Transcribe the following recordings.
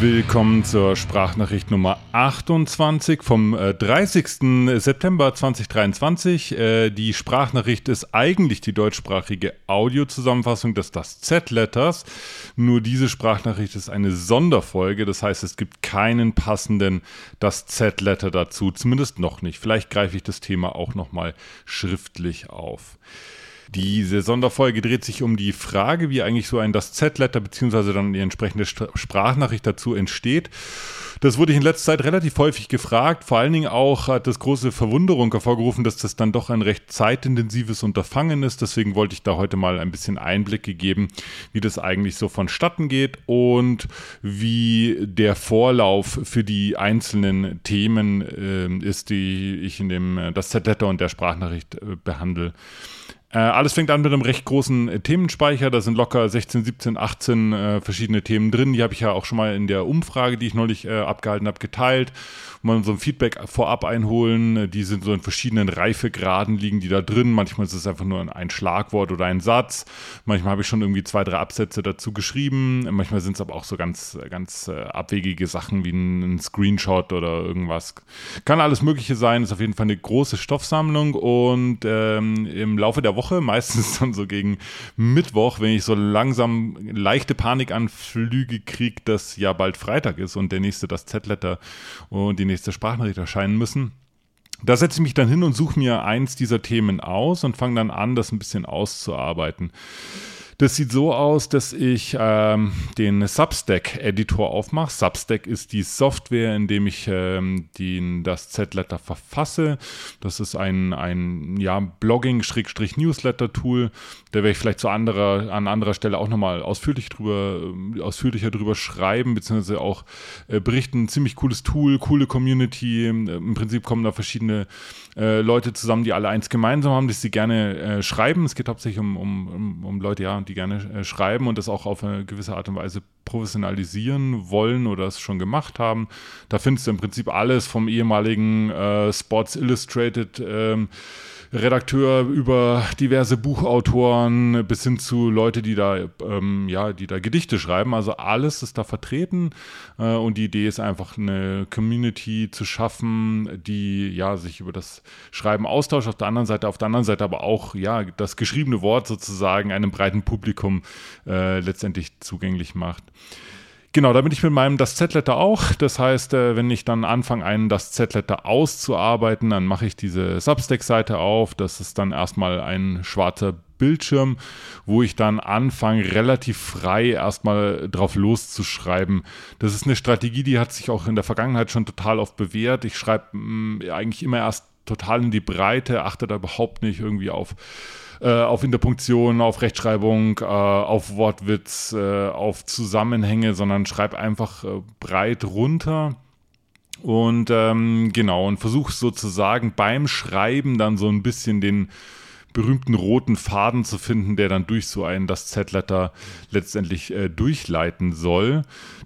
Willkommen zur Sprachnachricht Nummer 28 vom 30. Äh, September 2023. Äh, die Sprachnachricht ist eigentlich die deutschsprachige Audiozusammenfassung des Das Z-Letters. Nur diese Sprachnachricht ist eine Sonderfolge, das heißt, es gibt keinen passenden Das Z-Letter dazu, zumindest noch nicht. Vielleicht greife ich das Thema auch nochmal schriftlich auf. Diese Sonderfolge dreht sich um die Frage, wie eigentlich so ein das Z-Letter beziehungsweise dann die entsprechende Sprachnachricht dazu entsteht. Das wurde ich in letzter Zeit relativ häufig gefragt. Vor allen Dingen auch hat das große Verwunderung hervorgerufen, dass das dann doch ein recht zeitintensives Unterfangen ist. Deswegen wollte ich da heute mal ein bisschen Einblicke geben, wie das eigentlich so vonstatten geht und wie der Vorlauf für die einzelnen Themen äh, ist, die ich in dem äh, das Z-Letter und der Sprachnachricht äh, behandle. Äh, alles fängt an mit einem recht großen äh, Themenspeicher. Da sind locker 16, 17, 18 äh, verschiedene Themen drin. Die habe ich ja auch schon mal in der Umfrage, die ich neulich äh, abgehalten habe, geteilt. Mal so ein Feedback vorab einholen. Die sind so in verschiedenen Reifegraden liegen die da drin. Manchmal ist es einfach nur ein Schlagwort oder ein Satz. Manchmal habe ich schon irgendwie zwei, drei Absätze dazu geschrieben. Manchmal sind es aber auch so ganz, ganz äh, abwegige Sachen wie ein, ein Screenshot oder irgendwas. Kann alles Mögliche sein. Ist auf jeden Fall eine große Stoffsammlung und ähm, im Laufe der Woche Woche, meistens dann so gegen Mittwoch, wenn ich so langsam leichte Panikanflüge kriege, dass ja bald Freitag ist und der nächste das Z-Letter und die nächste Sprachnachricht erscheinen müssen. Da setze ich mich dann hin und suche mir eins dieser Themen aus und fange dann an, das ein bisschen auszuarbeiten. Das sieht so aus, dass ich ähm, den Substack-Editor aufmache. Substack ist die Software, in dem ich ähm, den, das Z-Letter verfasse. Das ist ein, ein ja, Blogging-Newsletter-Tool. Da werde ich vielleicht zu anderer, an anderer Stelle auch nochmal ausführlich drüber, äh, ausführlicher drüber schreiben, beziehungsweise auch äh, berichten. Ziemlich cooles Tool, coole Community. Im Prinzip kommen da verschiedene äh, Leute zusammen, die alle eins gemeinsam haben, dass sie gerne äh, schreiben. Es geht hauptsächlich um, um, um Leute, ja, die gerne äh, schreiben und das auch auf eine gewisse Art und Weise professionalisieren wollen oder es schon gemacht haben. Da findest du im Prinzip alles vom ehemaligen äh, Sports Illustrated ähm, Redakteur über diverse Buchautoren bis hin zu Leute, die da, ähm, ja, die da Gedichte schreiben. Also alles ist da vertreten äh, und die Idee ist einfach eine Community zu schaffen, die ja sich über das Schreiben austauscht. Auf der anderen Seite, auf der anderen Seite aber auch ja das geschriebene Wort sozusagen einem breiten Publikum äh, letztendlich zugänglich macht. Genau, da bin ich mit meinem Das Z-Letter auch. Das heißt, äh, wenn ich dann anfange, einen Das Z-Letter auszuarbeiten, dann mache ich diese Substack-Seite auf. Das ist dann erstmal ein schwarzer Bildschirm, wo ich dann anfange, relativ frei erstmal drauf loszuschreiben. Das ist eine Strategie, die hat sich auch in der Vergangenheit schon total oft bewährt. Ich schreibe mm, eigentlich immer erst total in die Breite, achte da überhaupt nicht irgendwie auf äh, auf Interpunktion, auf Rechtschreibung, äh, auf Wortwitz, äh, auf Zusammenhänge, sondern schreib einfach äh, breit runter. Und ähm, genau, und versuch sozusagen beim Schreiben dann so ein bisschen den berühmten roten Faden zu finden, der dann durch so ein das Z-Letter letztendlich äh, durchleiten soll.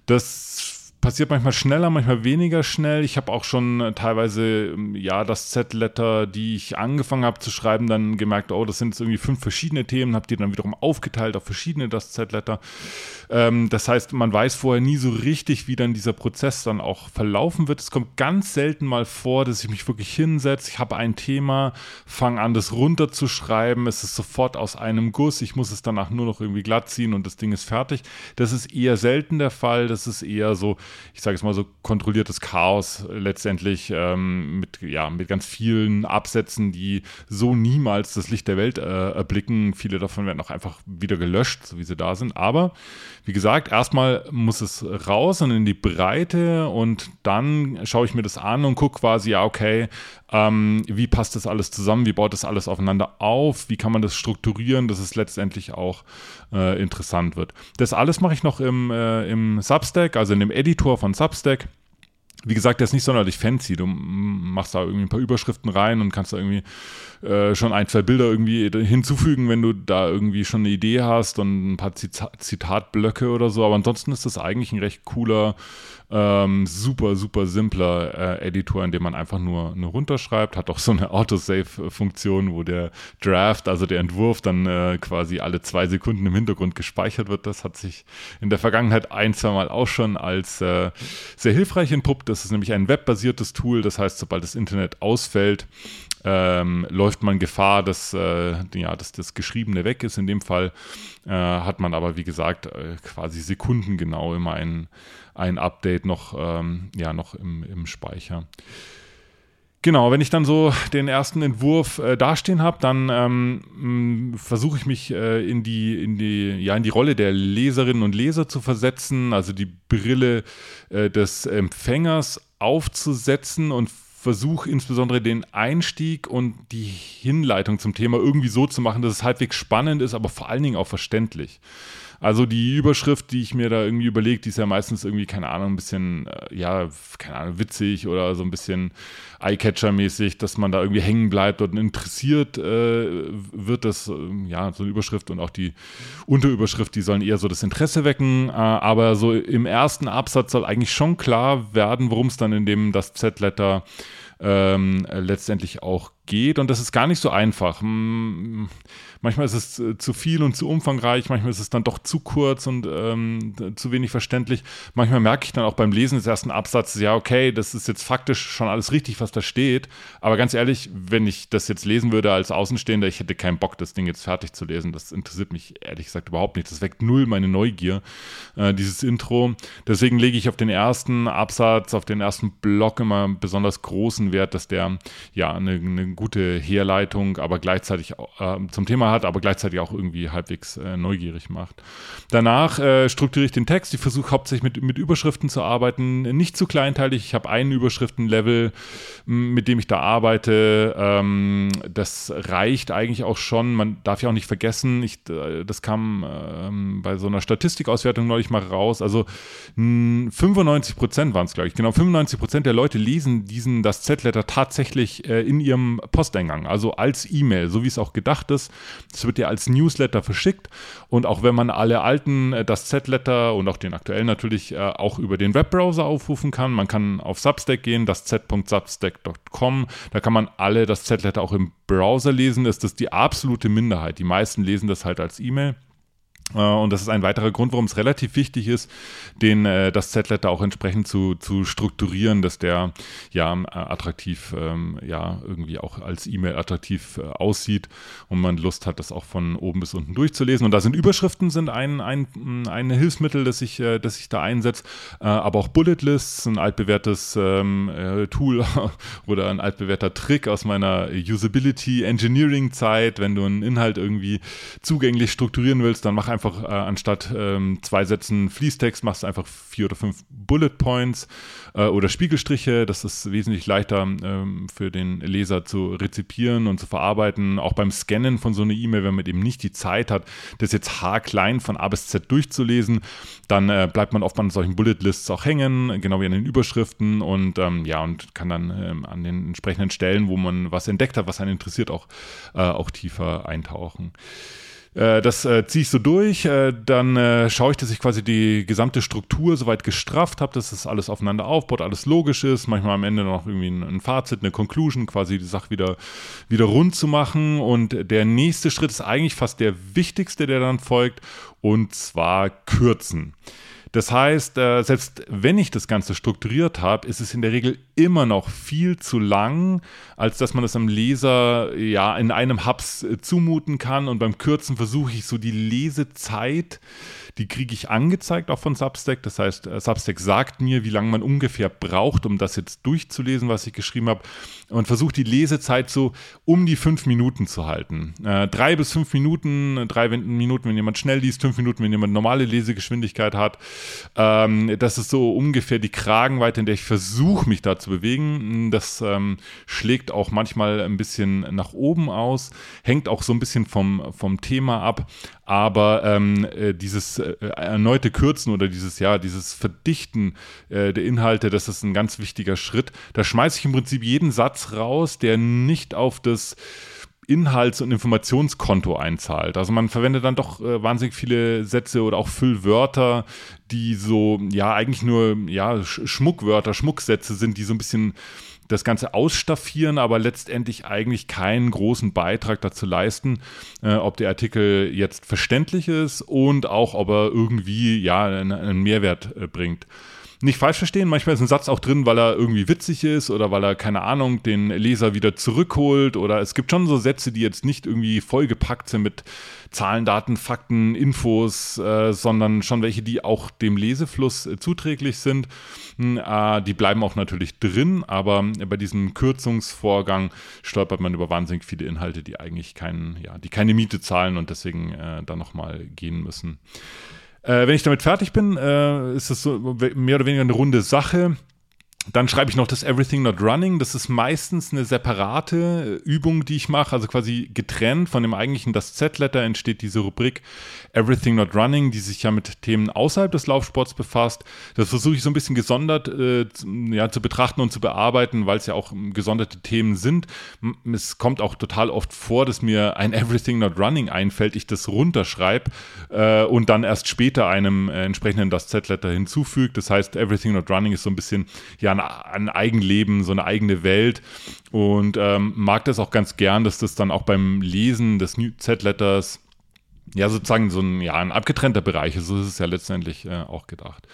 Das passiert manchmal schneller, manchmal weniger schnell. Ich habe auch schon äh, teilweise, ähm, ja, das Z-Letter, die ich angefangen habe zu schreiben, dann gemerkt, oh, das sind jetzt irgendwie fünf verschiedene Themen, habe die dann wiederum aufgeteilt auf verschiedene das Z-Letter. Ähm, das heißt, man weiß vorher nie so richtig, wie dann dieser Prozess dann auch verlaufen wird. Es kommt ganz selten mal vor, dass ich mich wirklich hinsetze, ich habe ein Thema, fange an, das runterzuschreiben, es ist sofort aus einem Guss, ich muss es danach nur noch irgendwie glatt ziehen und das Ding ist fertig. Das ist eher selten der Fall, das ist eher so, ich sage es mal so, kontrolliertes Chaos letztendlich ähm, mit, ja, mit ganz vielen Absätzen, die so niemals das Licht der Welt äh, erblicken. Viele davon werden auch einfach wieder gelöscht, so wie sie da sind. Aber wie gesagt, erstmal muss es raus und in die Breite und dann schaue ich mir das an und gucke quasi, ja, okay, ähm, wie passt das alles zusammen, wie baut das alles aufeinander auf, wie kann man das strukturieren, dass es letztendlich auch äh, interessant wird. Das alles mache ich noch im, äh, im Substack, also in dem Editor von Substack. Wie gesagt, der ist nicht sonderlich fancy. Du machst da irgendwie ein paar Überschriften rein und kannst da irgendwie äh, schon ein, zwei Bilder irgendwie hinzufügen, wenn du da irgendwie schon eine Idee hast und ein paar Zitat Zitatblöcke oder so. Aber ansonsten ist das eigentlich ein recht cooler Ähm, super, super simpler äh, Editor, in dem man einfach nur, nur runterschreibt. Hat auch so eine Autosave-Funktion, wo der Draft, also der Entwurf, dann äh, quasi alle zwei Sekunden im Hintergrund gespeichert wird. Das hat sich in der Vergangenheit ein, zwei Mal auch schon als äh, sehr hilfreich entpuppt. Das ist nämlich ein webbasiertes Tool. Das heißt, sobald das Internet ausfällt, ähm, läuft man Gefahr, dass, äh, ja, dass das Geschriebene weg ist. In dem Fall äh, hat man aber, wie gesagt, äh, quasi sekundengenau immer ein, ein Update noch, ähm, ja, noch im, im Speicher. Genau, wenn ich dann so den ersten Entwurf äh, dastehen habe, dann ähm, versuche ich mich äh, in, die, in, die, ja, in die Rolle der Leserinnen und Leser zu versetzen, also die Brille äh, des Empfängers aufzusetzen und versuche insbesondere den Einstieg und die Hinleitung zum Thema irgendwie so zu machen, dass es halbwegs spannend ist, aber vor allen Dingen auch verständlich. Also die Überschrift, die ich mir da irgendwie überlege, die ist ja meistens irgendwie, keine Ahnung, ein bisschen, äh, ja, keine Ahnung, witzig oder so ein bisschen Eyecatcher-mäßig, dass man da irgendwie hängen bleibt und interessiert äh, wird das, äh, ja, so eine Überschrift und auch die Unterüberschrift, die sollen eher so das Interesse wecken. Äh, aber so im ersten Absatz soll eigentlich schon klar werden, worum es dann in dem das Z-Letter ähm, letztendlich auch geht. Und das ist gar nicht so einfach. Manchmal ist es äh, zu viel und zu umfangreich, manchmal ist es dann doch zu kurz und ähm, zu wenig verständlich. Manchmal merke ich dann auch beim Lesen des ersten Absatzes, ja, okay, das ist jetzt faktisch schon alles richtig, was da steht. Aber ganz ehrlich, wenn ich das jetzt lesen würde als Außenstehender, ich hätte keinen Bock, das Ding jetzt fertig zu lesen. Das interessiert mich ehrlich gesagt überhaupt nicht. Das weckt null meine Neugier, äh, dieses Intro. Deswegen lege ich auf den ersten Absatz, auf den ersten Block immer besonders großen Wert, dass der ja eine, eine gute Herleitung, aber gleichzeitig äh, zum Thema hat, aber gleichzeitig auch irgendwie halbwegs äh, neugierig macht. Danach äh, strukturiere ich den Text. Ich versuche hauptsächlich mit, mit Überschriften zu arbeiten, nicht zu kleinteilig. Ich habe ein Überschriftenlevel, mit dem ich da arbeite. Ähm, das reicht eigentlich auch schon. Man darf ja auch nicht vergessen, ich, äh, das kam ähm, bei so einer Statistikauswertung neulich mal raus. Also 95 Prozent waren es, glaube ich. Genau, 95 Prozent der Leute lesen diesen, das Z-Letter tatsächlich äh, in ihrem Posteingang, also als E-Mail, so wie es auch gedacht ist. Es wird ja als Newsletter verschickt und auch wenn man alle alten, äh, das Z-Letter und auch den aktuellen natürlich äh, auch über den Webbrowser aufrufen kann, man kann auf Substack gehen, das z.substack.com, da kann man alle das Z-Letter auch im Browser lesen, ist das die absolute Minderheit. Die meisten lesen das halt als E-Mail. Äh, und das ist ein weiterer Grund, warum es relativ wichtig ist, den, äh, das Z-Letter auch entsprechend zu, zu strukturieren, dass der ja äh, attraktiv, ähm, ja, irgendwie auch als E-Mail attraktiv aussieht und man Lust hat, das auch von oben bis unten durchzulesen. Und da sind Überschriften sind ein, ein, ein Hilfsmittel, das ich, das ich da einsetze, aber auch Bullet Lists, ein altbewährtes ähm, Tool oder ein altbewährter Trick aus meiner Usability Engineering Zeit. Wenn du einen Inhalt irgendwie zugänglich strukturieren willst, dann mach einfach äh, anstatt ähm, zwei Sätzen Fließtext, machst du einfach vier oder fünf Bullet Points äh, oder Spiegelstriche. Das ist wesentlich leichter ähm, für den Leser zu rezipieren und zu verarbeiten. Auch beim Scannen von so einer E-Mail, wenn man eben nicht die Zeit hat, das jetzt haarklein von A bis Z durchzulesen, dann äh, bleibt man oft an solchen Bullet Lists auch hängen, genau wie an den Überschriften und ähm, ja, und kann dann ähm, an den entsprechenden Stellen, wo man was entdeckt hat, was einen interessiert, auch, äh, auch tiefer eintauchen. Äh, das äh, ziehe ich so durch, äh, dann äh, schaue ich, dass ich quasi die gesamte Struktur soweit gestrafft habe, dass das alles aufeinander aufbaut, alles logisch ist, manchmal am Ende noch irgendwie ein, ein, Fazit, eine Conclusion, quasi die Sache wieder, wieder rund zu machen. Und der nächste Schritt ist eigentlich fast der wichtigste, der dann folgt, und zwar kürzen. Das heißt, äh, selbst wenn ich das Ganze strukturiert habe, ist es in der Regel immer noch viel zu lang, als dass man es am Leser ja in einem Hubs äh, zumuten kann. Und beim Kürzen versuche ich so die Lesezeit die kriege ich angezeigt auch von Substack. Das heißt, äh, Substack sagt mir, wie lange man ungefähr braucht, um das jetzt durchzulesen, was ich geschrieben habe. Und versucht die Lesezeit so um die fünf Minuten zu halten. Äh, drei bis fünf Minuten, drei Minuten, wenn jemand schnell liest, fünf Minuten, wenn jemand normale Lesegeschwindigkeit hat. Ähm, das ist so ungefähr die Kragenweite, in der ich versuche, mich da zu bewegen. Das ähm, schlägt auch manchmal ein bisschen nach oben aus, hängt auch so ein bisschen vom, vom Thema ab. Aber ähm, äh, dieses äh, erneute Kürzen oder dieses, ja, dieses Verdichten äh, der Inhalte, das ist ein ganz wichtiger Schritt. Da schmeiße ich im Prinzip jeden Satz raus, der nicht auf das Inhalts- und Informationskonto einzahlt. Also man verwendet dann doch äh, wahnsinnig viele Sätze oder auch Füllwörter, die so, ja, eigentlich nur, ja, Schmuckwörter, Schmucksätze sind, die so ein bisschen das Ganze ausstaffieren, aber letztendlich eigentlich keinen großen Beitrag dazu leisten, äh, ob der Artikel jetzt verständlich ist und auch, ob er irgendwie, ja, einen, einen Mehrwert äh, bringt nicht falsch verstehen, manchmal ist ein Satz auch drin, weil er irgendwie witzig ist oder weil er, keine Ahnung, den Leser wieder zurückholt oder es gibt schon so Sätze, die jetzt nicht irgendwie vollgepackt sind mit Zahlen, Daten, Fakten, Infos, äh, sondern schon welche, die auch dem Lesefluss äh, zuträglich sind. Hm, äh, die bleiben auch natürlich drin, aber bei diesem Kürzungsvorgang stolpert man über wahnsinnig viele Inhalte, die eigentlich keinen, ja, die keine Miete zahlen und deswegen äh, dann nochmal gehen müssen. Äh, wenn ich damit fertig bin, äh, ist das so mehr oder weniger eine runde Sache. Dann schreibe ich noch das Everything Not Running. Das ist meistens eine separate Übung, die ich mache, also quasi getrennt von dem eigentlichen Das Z-Letter entsteht diese Rubrik Everything Not Running, die sich ja mit Themen außerhalb des Laufsports befasst. Das versuche ich so ein bisschen gesondert äh, ja, zu betrachten und zu bearbeiten, weil es ja auch gesonderte Themen sind. Es kommt auch total oft vor, dass mir ein Everything Not Running einfällt, ich das runterschreibe äh, und dann erst später einem äh, entsprechenden Das Z-Letter hinzufüge. Das heißt, Everything Not Running ist so ein bisschen ja ein, ein Eigenleben, so eine eigene Welt und ähm, mag das auch ganz gern, dass das dann auch beim Lesen des Z-Letters ja sozusagen so ein, ja, ein abgetrennter Bereich ist. So ist es ja letztendlich äh, auch gedacht.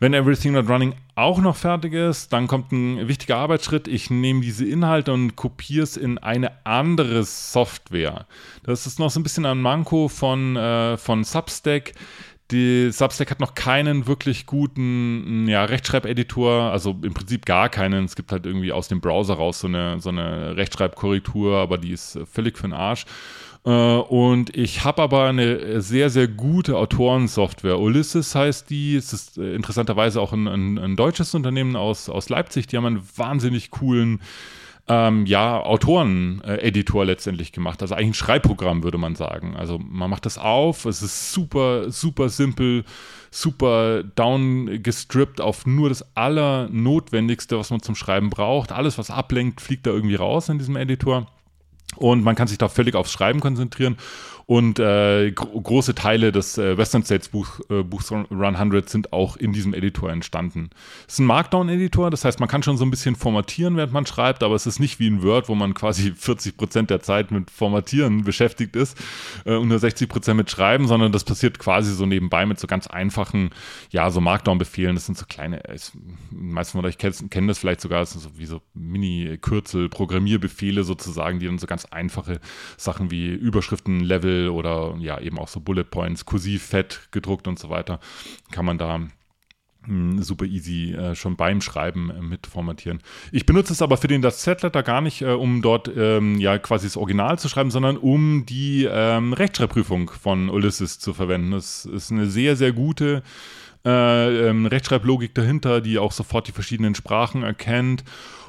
Wenn Everything Not Running auch noch fertig ist, dann kommt ein wichtiger Arbeitsschritt. Ich nehme diese Inhalte und kopiere es in eine andere Software. Das ist noch so ein bisschen ein Manko von, äh, von Substack. Die Substack hat noch keinen wirklich guten ja, Rechtschreibeditor, also im Prinzip gar keinen. Es gibt halt irgendwie aus dem Browser raus so eine, so eine Rechtschreibkorrektur, aber die ist völlig für den Arsch. Äh, und ich habe aber eine sehr, sehr gute Autorensoftware. Ulysses heißt die. Es ist äh, interessanterweise auch ein, ein, ein deutsches Unternehmen aus, aus Leipzig. Die haben einen wahnsinnig coolen ähm, ja, Autoren-Editor letztendlich gemacht. Also eigentlich ein Schreibprogramm, würde man sagen. Also man macht das auf, es ist super, super simpel, super downgestrippt auf nur das Allernotwendigste, was man zum Schreiben braucht. Alles, was ablenkt, fliegt da irgendwie raus in diesem Editor. Und man kann sich da völlig aufs Schreiben konzentrieren und äh, gro große Teile des äh, Western States Buch, äh, Buchs Run 100 sind auch in diesem Editor entstanden. Es ist ein Markdown-Editor, das heißt, man kann schon so ein bisschen formatieren, während man schreibt, aber es ist nicht wie in Word, wo man quasi 40 Prozent der Zeit mit Formatieren beschäftigt ist äh, und nur 60 Prozent mit Schreiben, sondern das passiert quasi so nebenbei mit so ganz einfachen, ja, so Markdown-Befehlen. Das sind so kleine, ich, die meisten von euch kennen das vielleicht sogar, das sind so wie so Mini-Kürzel, Programmierbefehle sozusagen, die dann so ganz einfache Sachen wie Überschriften, Level, oder ja eben auch so Bullet Points, kursiv, fett gedruckt und so weiter, kann man da hm, super easy äh, schon beim Schreiben äh, mit formatieren. Ich benutze es aber für den Z-Letter gar nicht, äh, um dort ähm, ja quasi das Original zu schreiben, sondern um die ähm, Rechtschreibprüfung von Ulysses zu verwenden. Das ist eine sehr, sehr gute äh, ähm, Rechtschreiblogik dahinter, die auch sofort die verschiedenen Sprachen erkennt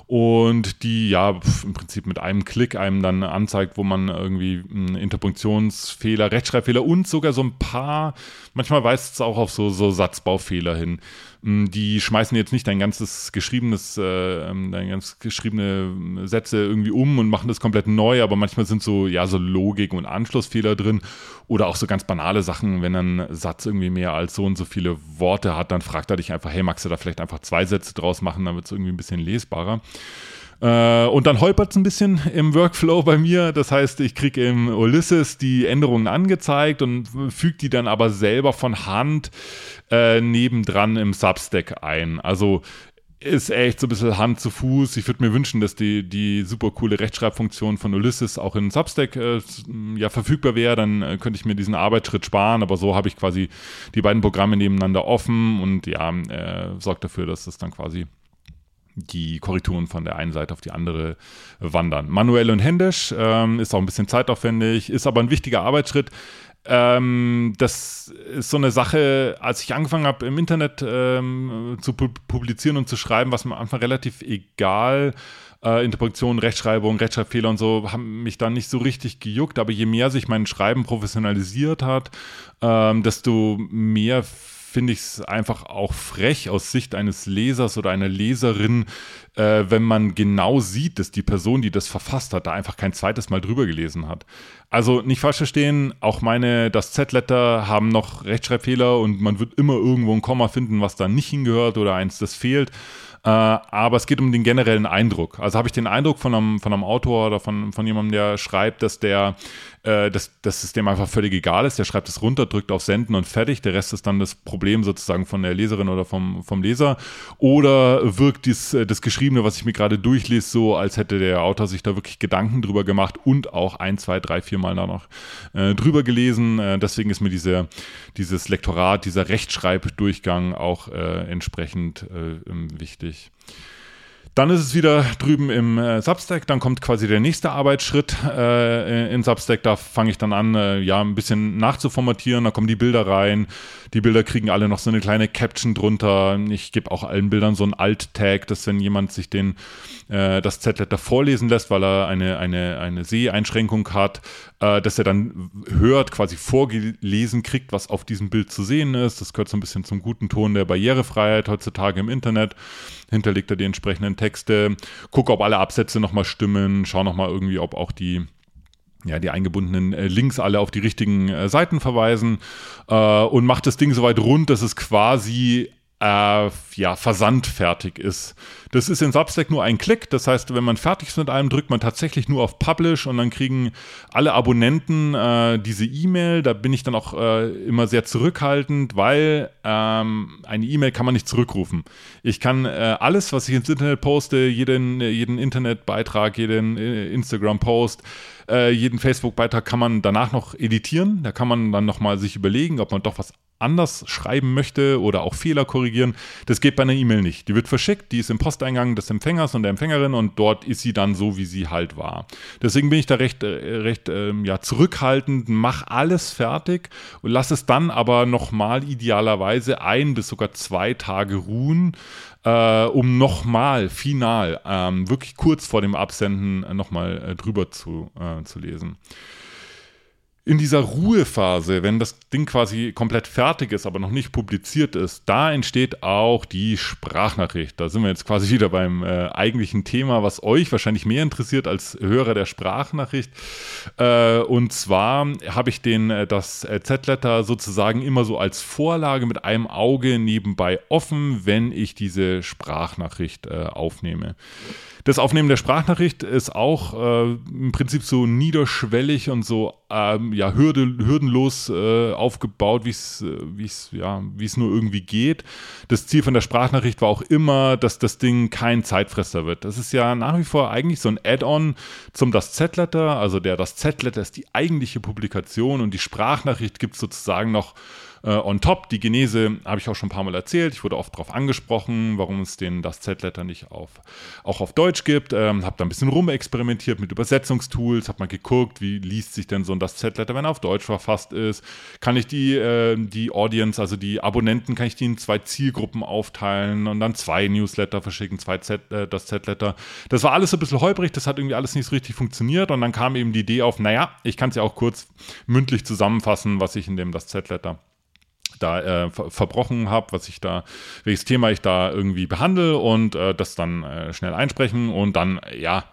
und die ja im Prinzip mit einem Klick einem dann anzeigt, wo man irgendwie Interpunktionsfehler, Rechtschreibfehler und sogar so ein paar, manchmal weist es auch auf so, so Satzbaufehler hin. Die schmeißen jetzt nicht dein ganzes geschriebenes, äh, ähm, dein ganz geschriebene Sätze irgendwie um und machen das komplett neu, aber manchmal sind so, ja, so Logik und Anschlussfehler drin oder auch so ganz banale Sachen, wenn ein Satz irgendwie mehr als so und so viele Worte hat, dann fragt er dich einfach, hey, magst du da vielleicht einfach zwei Sätze draus machen, dann wird es irgendwie ein bisschen lesbarer. Äh, und dann holpert es ein bisschen im Workflow bei mir. Das heißt, ich kriege im Ulysses die Änderungen angezeigt und füge die dann aber selber von Hand äh, nebendran im Substack ein. Also ist echt so ein bisschen Hand zu Fuß. Ich würde mir wünschen, dass die, die super coole Rechtschreibfunktion von Ulysses auch in Substack äh, ja, verfügbar wäre. Dann äh, könnte ich mir diesen Arbeitsschritt sparen. Aber so habe ich quasi die beiden Programme nebeneinander offen und ja, äh, sorgt dafür, dass das dann quasi die Korrekturen von der einen Seite auf die andere wandern. Manuell und händisch ähm, ist auch ein bisschen zeitaufwendig, ist aber ein wichtiger Arbeitsschritt. Ähm, das ist so eine Sache, als ich angefangen habe im Internet ähm, zu publizieren und zu schreiben, was mir am Anfang relativ egal äh, Interpretation, Rechtschreibung, Rechtschreibfehler und so haben mich dann nicht so richtig gejuckt, aber je mehr sich mein Schreiben professionalisiert hat, ähm, desto mehr finde ich es einfach auch frech aus Sicht eines Lesers oder einer Leserin, äh, wenn man genau sieht, dass die Person, die das verfasst hat, da einfach kein zweites Mal drüber gelesen hat. Also nicht falsch verstehen, auch meine, das Z-Letter haben noch Rechtschreibfehler und man wird immer irgendwo ein Komma finden, was da nicht hingehört oder eins, das fehlt. Äh, aber es geht um den generellen Eindruck. Also habe ich den Eindruck von einem, von einem Autor oder von, von jemandem, der schreibt, dass der äh, dass, es dem einfach völlig egal ist. Der schreibt es runter, drückt auf Senden und fertig. Der Rest ist dann das Problem sozusagen von der Leserin oder vom, vom Leser. Oder wirkt dies, äh, das Geschriebene, was ich mir gerade durchlese, so, als hätte der Autor sich da wirklich Gedanken drüber gemacht und auch ein, zwei, drei, vier Mal da noch äh, drüber gelesen. Äh, deswegen ist mir diese, dieses Lektorat, dieser Rechtschreibdurchgang auch äh, entsprechend äh, wichtig. Dann ist es wieder drüben im äh, Substack, dann kommt quasi der nächste Arbeitsschritt äh, in Substack. Da fange ich dann an, äh, ja, ein bisschen nachzuformatieren. Da kommen die Bilder rein. Die Bilder kriegen alle noch so eine kleine Caption drunter. Ich gebe auch allen Bildern so einen Alt-Tag, dass wenn jemand sich den, äh, das Z-Letter vorlesen lässt, weil er eine, eine, eine Seheinschränkung hat, äh, dass er dann hört, quasi vorgelesen kriegt, was auf diesem Bild zu sehen ist. Das gehört so ein bisschen zum guten Ton der Barrierefreiheit heutzutage im Internet hinterlegt er die entsprechenden Texte, gucke, ob alle Absätze nochmal stimmen, schau nochmal irgendwie, ob auch die ja, die eingebundenen äh, Links alle auf die richtigen äh, Seiten verweisen äh, und macht das Ding soweit rund, dass es quasi äh, ja, versandfertig ist. Das ist in Substack nur ein Klick. Das heißt, wenn man fertig ist mit einem, drückt man tatsächlich nur auf Publish und dann kriegen alle Abonnenten äh, diese E-Mail. Da bin ich dann auch immer sehr zurückhaltend, weil ähm, eine E-Mail kann man nicht zurückrufen. Ich kann alles, was ich ins Internet poste, jeden, jeden Internetbeitrag, jeden Instagram-Post, äh, jeden Facebook-Beitrag kann man danach noch editieren. Da kann man dann nochmal sich überlegen, ob man doch was anders schreiben möchte oder auch Fehler korrigieren. Das geht bei einer E-Mail nicht. Die wird verschickt, die ist im Posteingang des Empfängers und der Empfängerin und dort ist sie dann so, wie sie halt war. Deswegen bin ich da recht, äh, recht äh, ja, zurückhaltend, mach alles fertig und lass es dann aber nochmal idealerweise ein bis sogar zwei Tage ruhen, äh, um nochmal final, ähm, wirklich kurz vor dem Absenden äh, nochmal äh, drüber zu, äh, zu lesen in dieser Ruhephase, wenn das Ding quasi komplett fertig ist, aber noch nicht publiziert ist, da entsteht auch die Sprachnachricht. Da sind wir jetzt quasi wieder beim äh, eigentlichen Thema, was euch wahrscheinlich mehr interessiert als Hörer der Sprachnachricht. Äh, und zwar habe ich den, äh, das äh, Z-Letter sozusagen immer so als Vorlage mit einem Auge nebenbei offen, wenn ich diese Sprachnachricht äh, aufnehme. Das Aufnehmen der Sprachnachricht ist auch äh, im Prinzip so niederschwellig und so ähm, ja, hürde, hürdenlos äh, aufgebaut, wie es äh, ja, nur irgendwie geht. Das Ziel von der Sprachnachricht war auch immer, dass das Ding kein Zeitfresser wird. Das ist ja nach wie vor eigentlich so ein Add-on zum Das Z-Letter. Also der Das Z-Letter ist die eigentliche Publikation und die Sprachnachricht gibt es sozusagen noch äh, on top, die Genese habe ich auch schon ein paar Mal erzählt. Ich wurde oft darauf angesprochen, warum es den das Z-Letter nicht auf, auch auf Deutsch gibt. Ähm, habe da ein bisschen rumexperimentiert mit Übersetzungstools, habe mal geguckt, wie liest sich denn so ein das Z-Letter, wenn er auf Deutsch verfasst ist. Kann ich die, äh, die Audience, also die Abonnenten, kann ich die in zwei Zielgruppen aufteilen und dann zwei Newsletter verschicken, zwei Z, äh, das Z-Letter. Das war alles so ein bisschen holprig, das hat irgendwie alles nicht so richtig funktioniert und dann kam eben die Idee auf, naja, ich kann es ja auch kurz mündlich zusammenfassen, was ich in dem das Z-Letter da äh, verbrochen habe, was ich da, welches Thema ich da irgendwie behandle und äh, das dann äh, schnell einsprechen und dann, ja,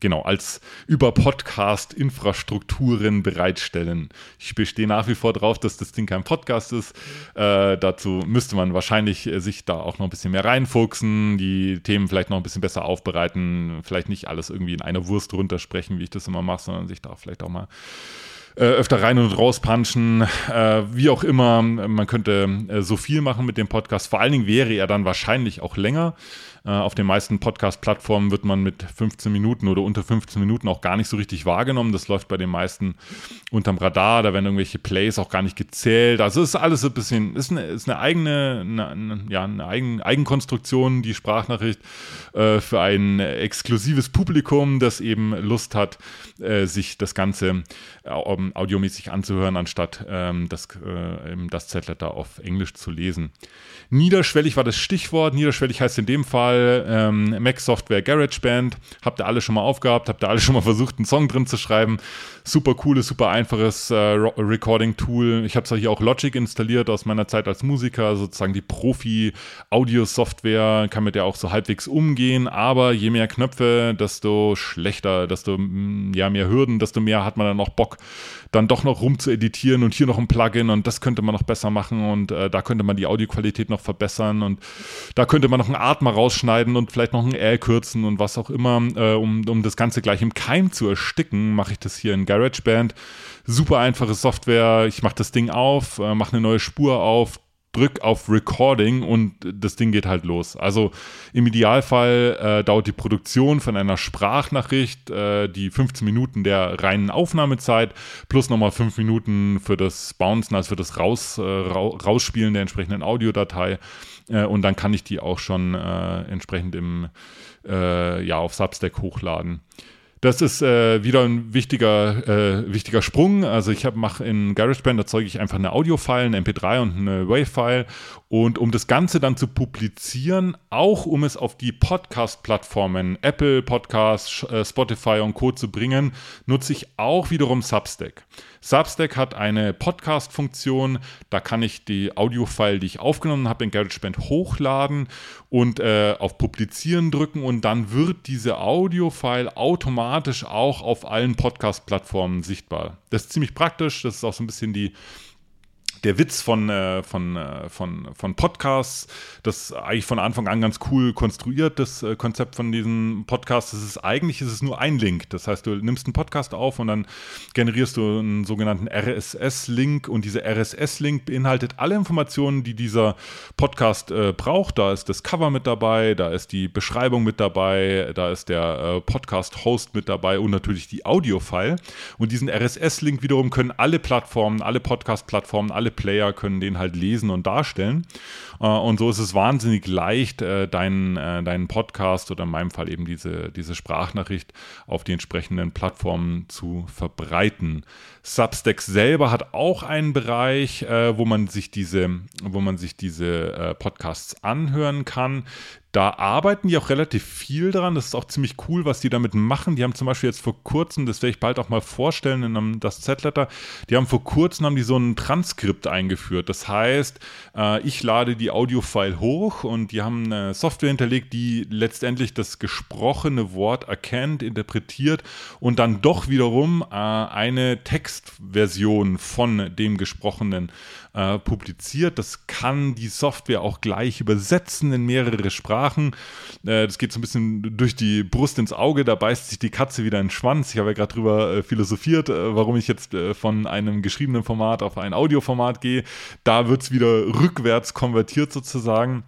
genau, als über Podcast-Infrastrukturen bereitstellen. Ich bestehe nach wie vor drauf, dass das Ding kein Podcast ist. Äh, dazu müsste man wahrscheinlich äh, sich da auch noch ein bisschen mehr reinfuchsen, die Themen vielleicht noch ein bisschen besser aufbereiten, vielleicht nicht alles irgendwie in einer Wurst runtersprechen, wie ich das immer mache, sondern sich da vielleicht auch mal äh, öfter rein und raus punchen, äh, wie auch immer. Man könnte äh, so viel machen mit dem Podcast. Vor allen Dingen wäre er dann wahrscheinlich auch länger. Äh, auf den meisten Podcast-Plattformen wird man mit 15 Minuten oder unter 15 Minuten auch gar nicht so richtig wahrgenommen. Das läuft bei den meisten unterm Radar. Da werden irgendwelche Plays auch gar nicht gezählt. Also ist alles ein bisschen, ist eine, ist eine eigene, eine, ja, eine Eigen, Eigenkonstruktion, die Sprachnachricht äh, für ein exklusives Publikum, das eben Lust hat, äh, sich das Ganze ähm, audiomäßig anzuhören, anstatt ähm, das, äh, das Z-Letter auf Englisch zu lesen. Niederschwellig war das Stichwort. Niederschwellig heißt in dem Fall ähm, Mac Software GarageBand. Habt ihr alle schon mal aufgehabt? Habt ihr alle schon mal versucht, einen Song drin zu schreiben? Super cooles, super einfaches äh, Recording-Tool. Ich habe zwar hier auch Logic installiert aus meiner Zeit als Musiker, sozusagen die Profi-Audio-Software, kann mit der auch so halbwegs umgehen, aber je mehr Knöpfe, desto schlechter, desto ja, mehr Hürden, desto mehr hat man dann auch Bock, dann doch noch rum zu editieren und hier noch ein Plugin und das könnte man noch besser machen und äh, da könnte man die Audioqualität noch verbessern und da könnte man noch einen Art mal rausschneiden und vielleicht noch ein L kürzen und was auch immer, äh, um, um das Ganze gleich im Keim zu ersticken, mache ich das hier in GarageBand. Super einfache Software, ich mache das Ding auf, äh, mache eine neue Spur auf, drück auf Recording und das Ding geht halt los. Also im Idealfall äh, dauert die Produktion von einer Sprachnachricht äh, die 15 Minuten der reinen Aufnahmezeit plus nochmal 5 Minuten für das Bouncen, also für das Raus, äh, Rausspielen der entsprechenden Audiodatei. Äh, und dann kann ich die auch schon äh, entsprechend im, äh, ja, auf Substack hochladen. Das ist äh, wieder ein wichtiger, äh, wichtiger Sprung. Also ich mache in GarageBand, erzeuge ich einfach eine Audio-File, eine MP3 und eine Wave-File. Und um das Ganze dann zu publizieren, auch um es auf die Podcast-Plattformen Apple Podcasts, äh, Spotify und Co. zu bringen, nutze ich auch wiederum Substack. Substack hat eine Podcast-Funktion, da kann ich die Audio-File, die ich aufgenommen habe, in GarageBand hochladen und äh, auf Publizieren drücken und dann wird diese Audio-File automatisch auch auf allen Podcast-Plattformen sichtbar. Das ist ziemlich praktisch, das ist auch so ein bisschen die der Witz von, äh, von, äh, von, von Podcasts, das eigentlich von Anfang an ganz cool konstruiert, das äh, Konzept von diesem Podcast, das ist eigentlich ist es nur ein Link. Das heißt, du nimmst einen Podcast auf und dann generierst du einen sogenannten RSS-Link und dieser RSS-Link beinhaltet alle Informationen, die dieser Podcast äh, braucht. Da ist das Cover mit dabei, da ist die Beschreibung mit dabei, da ist der äh, Podcast-Host mit dabei und natürlich die Audio-File. Und diesen RSS-Link wiederum können alle Plattformen, alle Podcast-Plattformen, alle alle Player können den halt lesen und darstellen. Äh, und so ist es wahnsinnig leicht, äh, deinen, äh, deinen Podcast oder in meinem Fall eben diese, diese Sprachnachricht auf die entsprechenden Plattformen zu verbreiten. Substack selber hat auch einen Bereich, wo man sich diese, wo man sich diese Podcasts anhören kann. Da arbeiten die auch relativ viel dran. Das ist auch ziemlich cool, was die damit machen. Die haben zum Beispiel jetzt vor kurzem, das werde ich bald auch mal vorstellen in einem, das Z-Letter, die haben vor kurzem haben die so ein Transkript eingeführt. Das heißt, äh, ich lade die Audiofile hoch und die haben eine Software hinterlegt, die letztendlich das gesprochene Wort erkennt, interpretiert und dann doch wiederum äh, eine Textversion von dem gesprochenen äh, publiziert. Das kann die Software auch gleich übersetzen in mehrere Sprachen. Äh, das geht so ein bisschen durch die Brust ins Auge, da beißt sich die Katze wieder in den Schwanz. Ich habe ja gerade drüber äh, philosophiert, äh, warum ich jetzt äh, von einem geschriebenen Format auf ein Audioformat gehe. Da wird es wieder rückwärts konvertiert sozusagen.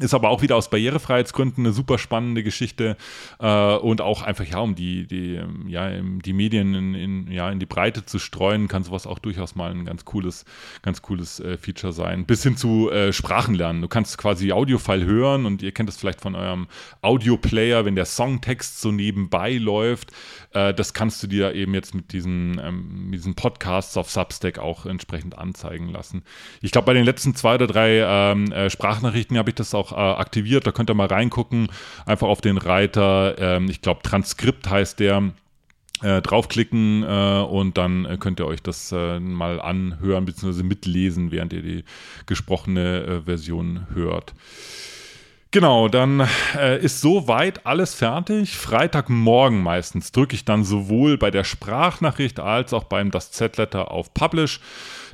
Ist aber auch wieder aus Barrierefreiheitsgründen eine super spannende Geschichte äh, und auch einfach, ja, um die, die, ja, die Medien in, in, ja, in die Breite zu streuen, kann sowas auch durchaus mal ein ganz cooles, ganz cooles äh, Feature sein. Bis hin zu äh, Sprachenlernen. Du kannst quasi Audiofile hören und ihr kennt das vielleicht von eurem Audioplayer, wenn der Songtext so nebenbei läuft. Äh, das kannst du dir eben jetzt mit diesen, ähm, diesen Podcasts auf Substack auch entsprechend anzeigen lassen. Ich glaube, bei den letzten zwei oder drei ähm, äh, Sprachnachrichten habe ich das auch auch äh, aktiviert. Da könnt ihr mal reingucken. Einfach auf den Reiter, ähm, ich glaube, Transkript heißt der. Äh, draufklicken äh, und dann äh, könnt ihr euch das äh, mal anhören bzw. mitlesen, während ihr die gesprochene äh, Version hört. Genau, dann äh, ist soweit alles fertig. Freitagmorgen meistens drücke ich dann sowohl bei der Sprachnachricht als auch beim das Z-Letter auf Publish.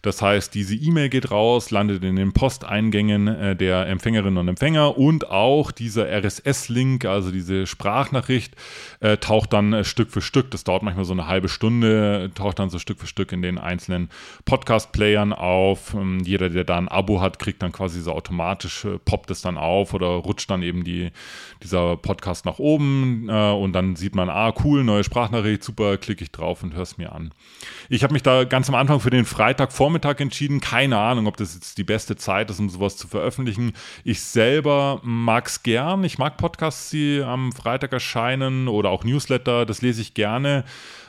Das heißt, diese E-Mail geht raus, landet in den Posteingängen äh, der Empfängerinnen und Empfänger und auch dieser RSS-Link, also diese Sprachnachricht, äh, taucht dann äh, Stück für Stück, das dauert manchmal so eine halbe Stunde, taucht dann so Stück für Stück in den einzelnen Podcast-Playern auf. Ähm, jeder, der da ein Abo hat, kriegt dann quasi so automatisch, poppt es dann auf oder rutscht dann eben die, dieser Podcast nach oben und dann sieht man, ah, cool, neue Sprachnachricht, super, klicke ich drauf und höre es mir an. Ich habe mich da ganz am Anfang für den Freitagvormittag Vormittag entschieden. Keine Ahnung, ob das jetzt die beste Zeit ist, um sowas zu veröffentlichen. Ich selber mag es gern. Ich mag Podcasts, die am Freitag erscheinen oder auch Newsletter. Das lese ich gerne.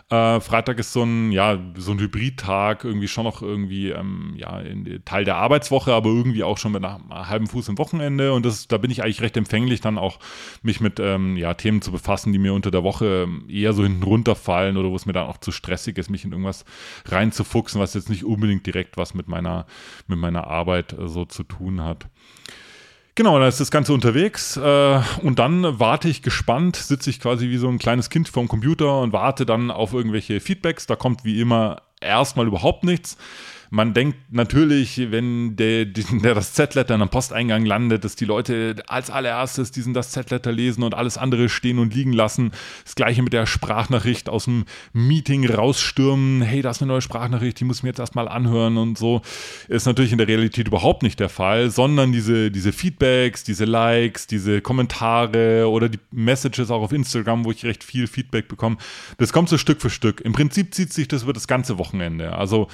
Äh, Freitag ist so ein, ja, so ein Hybridtag, irgendwie schon noch irgendwie, ähm, ja, Teil der Arbeitswoche, aber irgendwie auch schon mit einem halben Fuß im Wochenende. Und das, da bin ich eigentlich recht empfänglich, dann auch mich mit ähm, ja, Themen zu befassen, die mir unter der Woche eher so hinten runterfallen oder wo es mir dann auch zu stressig ist, mich in irgendwas reinzufuchsen, was jetzt nicht unbedingt direkt was mit meiner, mit meiner Arbeit äh, so zu tun hat. Genau, dann ist das Ganze unterwegs äh, und dann warte ich gespannt, sitze ich quasi wie so ein kleines Kind vorm Computer und warte dann auf irgendwelche Feedbacks. Da kommt wie immer erstmal überhaupt nichts man denkt natürlich, wenn der, der das Z-Letter in einem Posteingang landet, dass die Leute als allererstes diesen das Z-Letter lesen und alles andere stehen und liegen lassen. Das gleiche mit der Sprachnachricht aus dem Meeting rausstürmen. Hey, da ist eine neue Sprachnachricht, die muss ich mir jetzt erstmal anhören und so. Ist natürlich in der Realität überhaupt nicht der Fall, sondern diese, diese Feedbacks, diese Likes, diese Kommentare oder die Messages auch auf Instagram, wo ich recht viel Feedback bekomme, das kommt so Stück für Stück. Im Prinzip zieht sich das über das ganze Wochenende. Also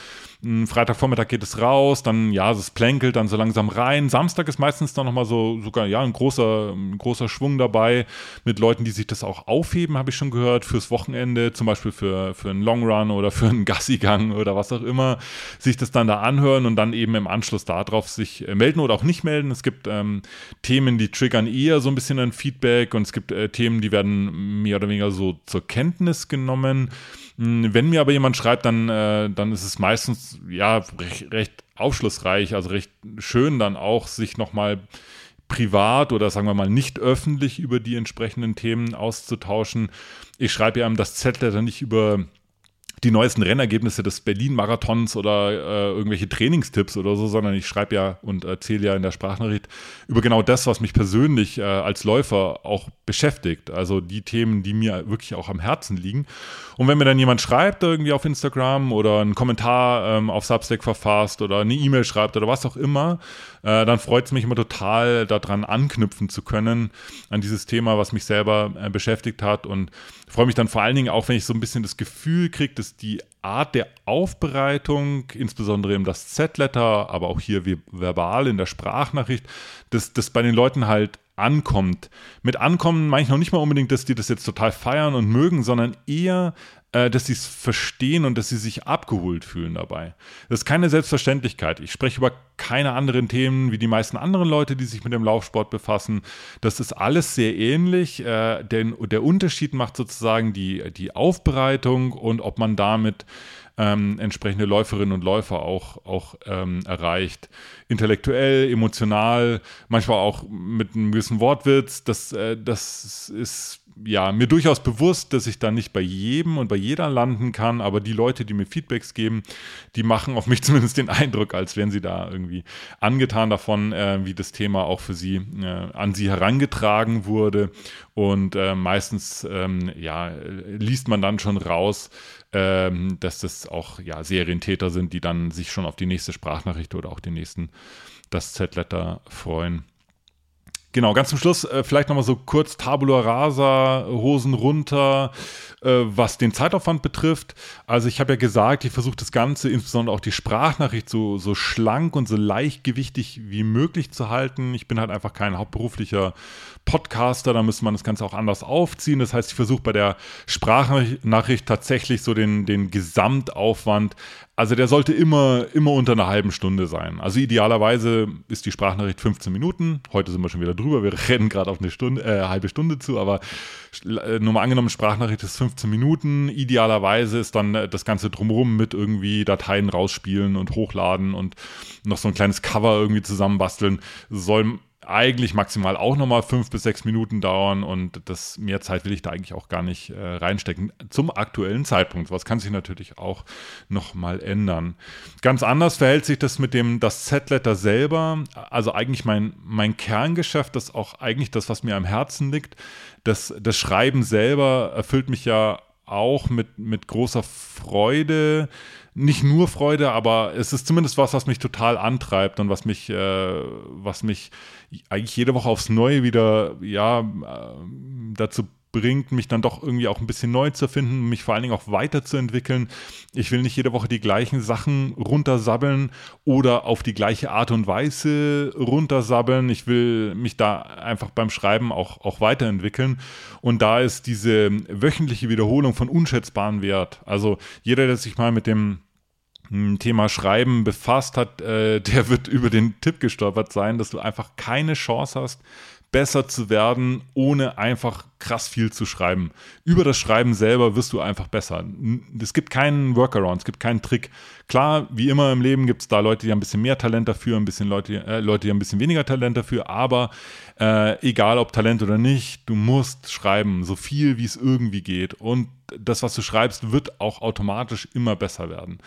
Freitagvormittag geht es raus, dann ja, es plänkelt dann so langsam rein. Samstag ist meistens dann nochmal so sogar ja ein großer, ein großer Schwung dabei mit Leuten, die sich das auch aufheben, habe ich schon gehört, fürs Wochenende, zum Beispiel für, für einen Long Run oder für einen Gassigang oder was auch immer, sich das dann da anhören und dann eben im Anschluss darauf sich äh, melden oder auch nicht melden. Es gibt ähm, Themen, die triggern eher so ein bisschen ein Feedback und es gibt äh, Themen, die werden mehr oder weniger so zur Kenntnis genommen. Hm, wenn mir aber jemand schreibt, dann, äh, dann ist es meistens ja recht, recht aufschlussreich, also recht schön dann auch, sich nochmal privat oder sagen wir mal nicht öffentlich über die entsprechenden Themen auszutauschen. Ich schreibe ja das Z-Letter nicht über die neuesten Rennergebnisse des Berlin-Marathons oder äh, irgendwelche Trainingstipps oder so, sondern ich schreibe ja und erzähle ja in der Sprachnachricht über genau das, was mich persönlich äh, als Läufer auch beschäftigt. Also die Themen, die mir wirklich auch am Herzen liegen. Und wenn mir dann jemand schreibt irgendwie auf Instagram oder einen Kommentar ähm, auf Substack verfasst oder eine E-Mail schreibt oder was auch immer, äh, dann freut es mich immer total, daran anknüpfen zu können, an dieses Thema, was mich selber äh, beschäftigt hat. Und freue mich dann vor allen Dingen auch, wenn ich so ein bisschen das Gefühl kriege, dass die Art der Aufbereitung, insbesondere eben das Z-Letter, aber auch hier verbal in der Sprachnachricht, dass das bei den Leuten halt ankommt. Mit ankommen meine ich noch nicht mal unbedingt, dass die das jetzt total feiern und mögen, sondern eher, äh, dass sie es verstehen und dass sie sich abgeholt fühlen dabei. Das ist keine Selbstverständlichkeit. Ich spreche über keine anderen Themen wie die meisten anderen Leute, die sich mit dem Laufsport befassen. Das ist alles sehr ähnlich. Äh, denn der Unterschied macht sozusagen die, die Aufbereitung und ob man damit ähm, entsprechende Läuferinnen und Läufer auch, auch ähm, erreicht. Intellektuell, emotional, manchmal auch mit einem gewissen Wortwitz. Das, äh, das ist ja, mir durchaus bewusst, dass ich da nicht bei jedem und bei jeder landen kann, aber die Leute, die mir Feedbacks geben, die machen auf mich zumindest den Eindruck, als wären sie da irgendwie angetan davon, äh, wie das Thema auch für sie äh, an sie herangetragen wurde. Und äh, meistens, ähm, ja, liest man dann schon raus, ähm, dass das auch ja, Serientäter sind, die dann sich schon auf die nächste Sprachnachricht oder auch den nächsten das Z-Letter freuen. Genau, ganz zum Schluss äh, vielleicht nochmal so kurz Tabula Rasa, Hosen runter, äh, was den Zeitaufwand betrifft. Also ich habe ja gesagt, ich versuche das Ganze, insbesondere auch die Sprachnachricht, so, so schlank und so leichtgewichtig wie möglich zu halten. Ich bin halt einfach kein hauptberuflicher Podcaster, da müsste man das Ganze auch anders aufziehen. Das heißt, ich versuche bei der Sprachnachricht tatsächlich so den, den Gesamtaufwand also der sollte immer, immer unter einer halben Stunde sein. Also idealerweise ist die Sprachnachricht 15 Minuten. Heute sind wir schon wieder drüber. Wir rennen gerade auf eine Stunde, äh, halbe Stunde zu, aber äh, nur mal angenommen, Sprachnachricht ist 15 Minuten. Idealerweise ist dann äh, das Ganze drumherum mit irgendwie Dateien rausspielen und hochladen und noch so ein kleines Cover irgendwie zusammenbasteln. Soll eigentlich maximal auch nochmal fünf bis sechs Minuten dauern und das mehr Zeit will ich da eigentlich auch gar nicht äh, reinstecken zum aktuellen Zeitpunkt. Was kann sich natürlich auch nochmal ändern. Ganz anders verhält sich das mit dem das Z-Letter selber. Also eigentlich mein, mein Kerngeschäft, das auch eigentlich das, was mir am Herzen liegt. Das, das Schreiben selber erfüllt mich ja auch mit, mit großer Freude nicht nur Freude, aber es ist zumindest was, was mich total antreibt und was mich, äh, was mich eigentlich jede Woche aufs Neue wieder ja, äh, dazu bringt, mich dann doch irgendwie auch ein bisschen neu zu finden, mich vor allen Dingen auch weiterzuentwickeln. Ich will nicht jede Woche die gleichen Sachen runtersabbeln oder auf die gleiche Art und Weise runtersabbeln. Ich will mich da einfach beim Schreiben auch, auch weiterentwickeln. Und da ist diese wöchentliche Wiederholung von unschätzbarem Wert. Also jeder, der sich mal mit dem hm, Thema Schreiben befasst hat, äh, der wird über den Tipp gestolpert sein, dass du einfach keine Chance hast, besser zu werden, ohne einfach krass viel zu schreiben. Über das Schreiben selber wirst du einfach besser. Es gibt keinen Workaround, es gibt keinen Trick. Klar, wie immer im Leben gibt es da Leute, die haben ein bisschen mehr Talent dafür, ein bisschen Leute, äh, Leute, die haben ein bisschen weniger Talent dafür, aber äh, egal ob Talent oder nicht, du musst schreiben, so viel wie es irgendwie geht. Und das, was du schreibst, wird auch automatisch immer besser werden.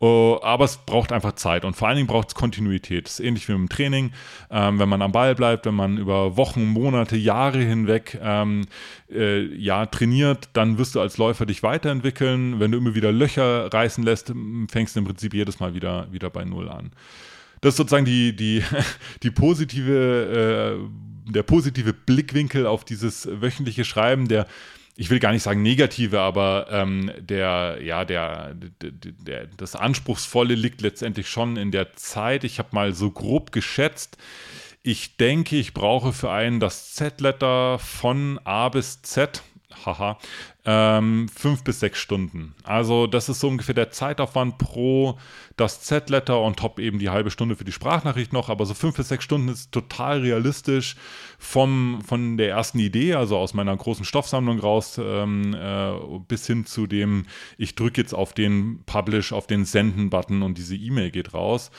Uh, aber es braucht einfach Zeit und vor allen Dingen braucht es Kontinuität. Das ist ähnlich wie im Training. Ähm, wenn man am Ball bleibt, wenn man über Wochen, Monate, Jahre hinweg ähm, äh, ja, trainiert, dann wirst du als Läufer dich weiterentwickeln. Wenn du immer wieder Löcher reißen lässt, fängst du im Prinzip jedes Mal wieder, wieder bei Null an. Das ist sozusagen die, die, die positive, äh, der positive Blickwinkel auf dieses wöchentliche Schreiben, der ich will gar nicht sagen negative, aber ähm, der, ja, der, der, der, das Anspruchsvolle liegt letztendlich schon in der Zeit. Ich habe mal so grob geschätzt. Ich denke, ich brauche für einen das Z-Letter von A bis Z, haha, ähm, fünf bis sechs Stunden. Also das ist so ungefähr der Zeitaufwand pro das Z-Letter und top eben die halbe Stunde für die Sprachnachricht noch. Aber so fünf bis sechs Stunden ist total realistisch vom, von der ersten Idee, also aus meiner großen Stoffsammlung raus, ähm, äh, bis hin zu dem, ich drücke jetzt auf den Publish, auf den Senden-Button und diese E-Mail geht raus.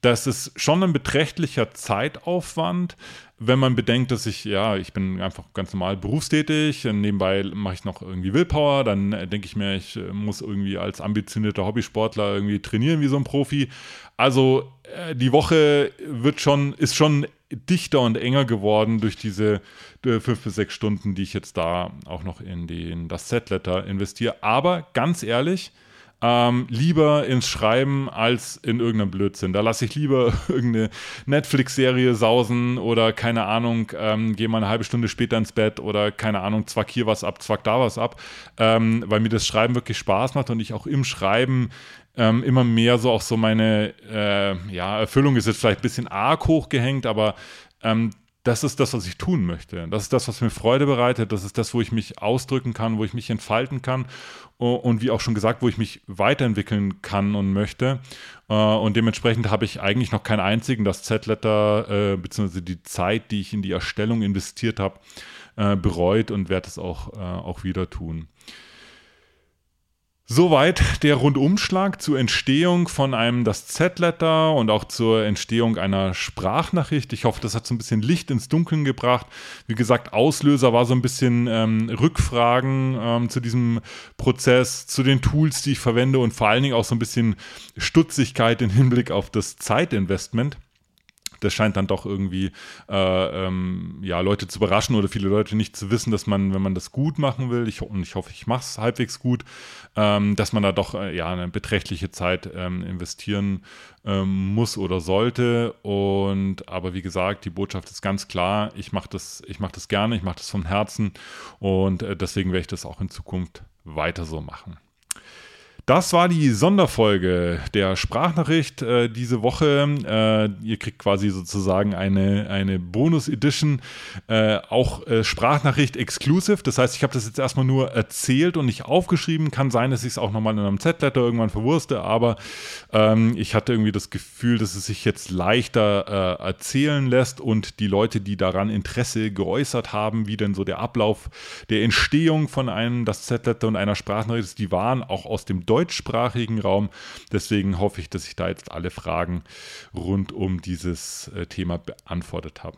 Das ist schon ein beträchtlicher Zeitaufwand, wenn man bedenkt, dass ich, ja, ich bin einfach ganz normal berufstätig, nebenbei mache ich noch irgendwie Willpower, dann denke ich mir, ich äh, muss irgendwie als ambitionierter Hobbysportler irgendwie trainieren wie so ein Profi. Also äh, die Woche wird schon, ist schon dichter und enger geworden durch diese äh, fünf bis sechs Stunden, die ich jetzt da auch noch in den, das Set-Letter investiere. Aber ganz ehrlich, ähm, lieber ins Schreiben als in irgendeinem Blödsinn. Da lasse ich lieber irgendeine Netflix-Serie sausen oder keine Ahnung, ähm, gehe mal eine halbe Stunde später ins Bett oder keine Ahnung, zwack hier was ab, zwack da was ab, ähm, weil mir das Schreiben wirklich Spaß macht und ich auch im Schreiben ähm, immer mehr so auch so meine äh, ja, Erfüllung ist jetzt vielleicht ein bisschen arg hochgehängt, aber ähm, das ist das, was ich tun möchte. Das ist das, was mir Freude bereitet. Das ist das, wo ich mich ausdrücken kann, wo ich mich entfalten kann und wie auch schon gesagt, wo ich mich weiterentwickeln kann und möchte. Äh, und dementsprechend habe ich eigentlich noch keinen einzigen das Z-Letter äh, beziehungsweise die Zeit, die ich in die Erstellung investiert habe, äh, bereut und werde es auch, auch wieder tun. Soweit der Rundumschlag zur Entstehung von einem das Z-Letter und auch zur Entstehung einer Sprachnachricht. Ich hoffe, das hat so ein bisschen Licht ins Dunkeln gebracht. Wie gesagt, Auslöser war so ein bisschen ähm, Rückfragen ähm, zu diesem Prozess, zu den Tools, die ich verwende und vor allen Dingen auch so ein bisschen Stutzigkeit im Hinblick auf das Zeitinvestment das scheint dann doch irgendwie äh, ähm, ja, Leute zu überraschen oder viele Leute nicht zu wissen, dass man, wenn man das gut machen will, ich, und ich hoffe, ich mache es halbwegs gut, ähm, dass man da doch äh, ja, eine beträchtliche Zeit ähm, investieren ähm, muss oder sollte. Und aber wie gesagt, die Botschaft ist ganz klar, ich mache das, ich mache das gerne, ich mache das vom Herzen und äh, deswegen werde ich das auch in Zukunft weiter so machen. Das war die Sonderfolge der Sprachnachricht äh, diese Woche. Äh, ihr kriegt quasi sozusagen eine, eine Bonus-Edition, äh, auch äh, Sprachnachricht exclusive. Das heißt, ich habe das jetzt erstmal nur erzählt und nicht aufgeschrieben. Kann sein, dass ich es auch nochmal in einem Z-Letter irgendwann verwurste, aber ähm, ich hatte irgendwie das Gefühl, dass es sich jetzt leichter äh, erzählen lässt und die Leute, die daran Interesse geäußert haben, wie denn so der Ablauf der Entstehung von einem das Z-Letter und einer Sprachnachricht ist, die waren auch aus dem Deutschen deutschsprachigen Raum. Deswegen hoffe ich, dass ich da jetzt alle Fragen rund um dieses äh, Thema beantwortet habe.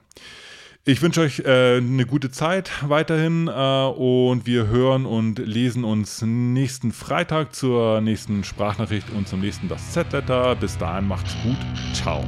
Ich wünsche euch äh, eine gute Zeit weiterhin äh, und wir hören und lesen uns nächsten Freitag zur nächsten Sprachnachricht und zum nächsten Das Z-Letter. Bis dahin macht's gut. Ciao.